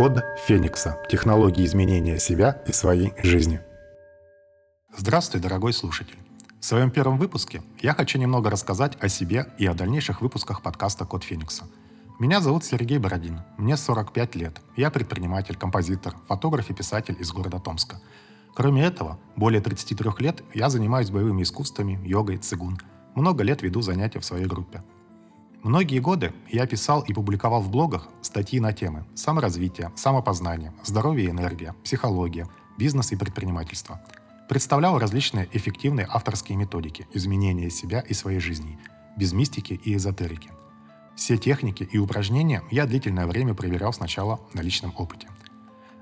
Код Феникса. Технологии изменения себя и своей жизни. Здравствуй, дорогой слушатель. В своем первом выпуске я хочу немного рассказать о себе и о дальнейших выпусках подкаста «Код Феникса». Меня зовут Сергей Бородин, мне 45 лет. Я предприниматель, композитор, фотограф и писатель из города Томска. Кроме этого, более 33 лет я занимаюсь боевыми искусствами, йогой, цигун. Много лет веду занятия в своей группе. Многие годы я писал и публиковал в блогах статьи на темы саморазвития, самопознания, здоровье и энергия, психология, бизнес и предпринимательство. Представлял различные эффективные авторские методики изменения себя и своей жизни, без мистики и эзотерики. Все техники и упражнения я длительное время проверял сначала на личном опыте.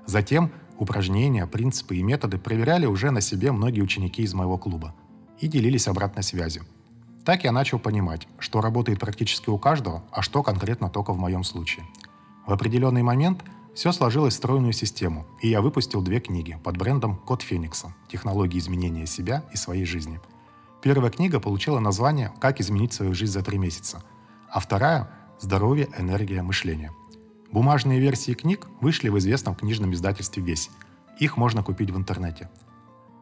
Затем упражнения, принципы и методы проверяли уже на себе многие ученики из моего клуба и делились обратной связью. Так я начал понимать, что работает практически у каждого, а что конкретно только в моем случае. В определенный момент все сложилось в стройную систему, и я выпустил две книги под брендом «Код Феникса. Технологии изменения себя и своей жизни». Первая книга получила название «Как изменить свою жизнь за три месяца», а вторая «Здоровье, энергия, мышление». Бумажные версии книг вышли в известном книжном издательстве «Весь». Их можно купить в интернете.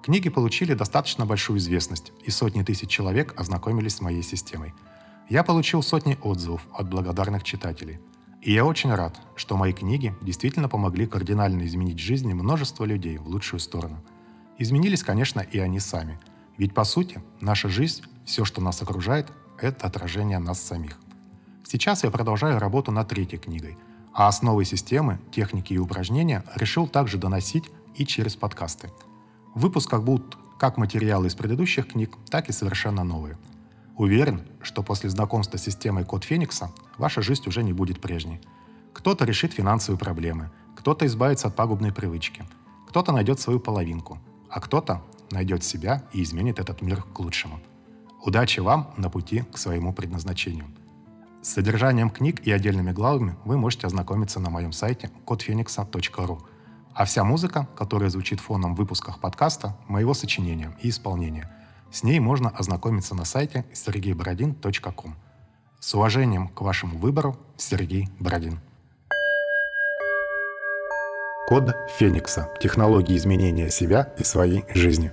Книги получили достаточно большую известность, и сотни тысяч человек ознакомились с моей системой. Я получил сотни отзывов от благодарных читателей. И я очень рад, что мои книги действительно помогли кардинально изменить жизни множества людей в лучшую сторону. Изменились, конечно, и они сами. Ведь, по сути, наша жизнь, все, что нас окружает, это отражение нас самих. Сейчас я продолжаю работу над третьей книгой, а основы системы, техники и упражнения решил также доносить и через подкасты. В выпусках будут как материалы из предыдущих книг, так и совершенно новые. Уверен, что после знакомства с системой Код Феникса ваша жизнь уже не будет прежней. Кто-то решит финансовые проблемы, кто-то избавится от пагубной привычки, кто-то найдет свою половинку, а кто-то найдет себя и изменит этот мир к лучшему. Удачи вам на пути к своему предназначению – с содержанием книг и отдельными главами вы можете ознакомиться на моем сайте кодфеникса.ру. А вся музыка, которая звучит фоном в выпусках подкаста, моего сочинения и исполнения, с ней можно ознакомиться на сайте sergeyborodin.com. С уважением к вашему выбору, Сергей Бородин. Код Феникса. Технологии изменения себя и своей жизни.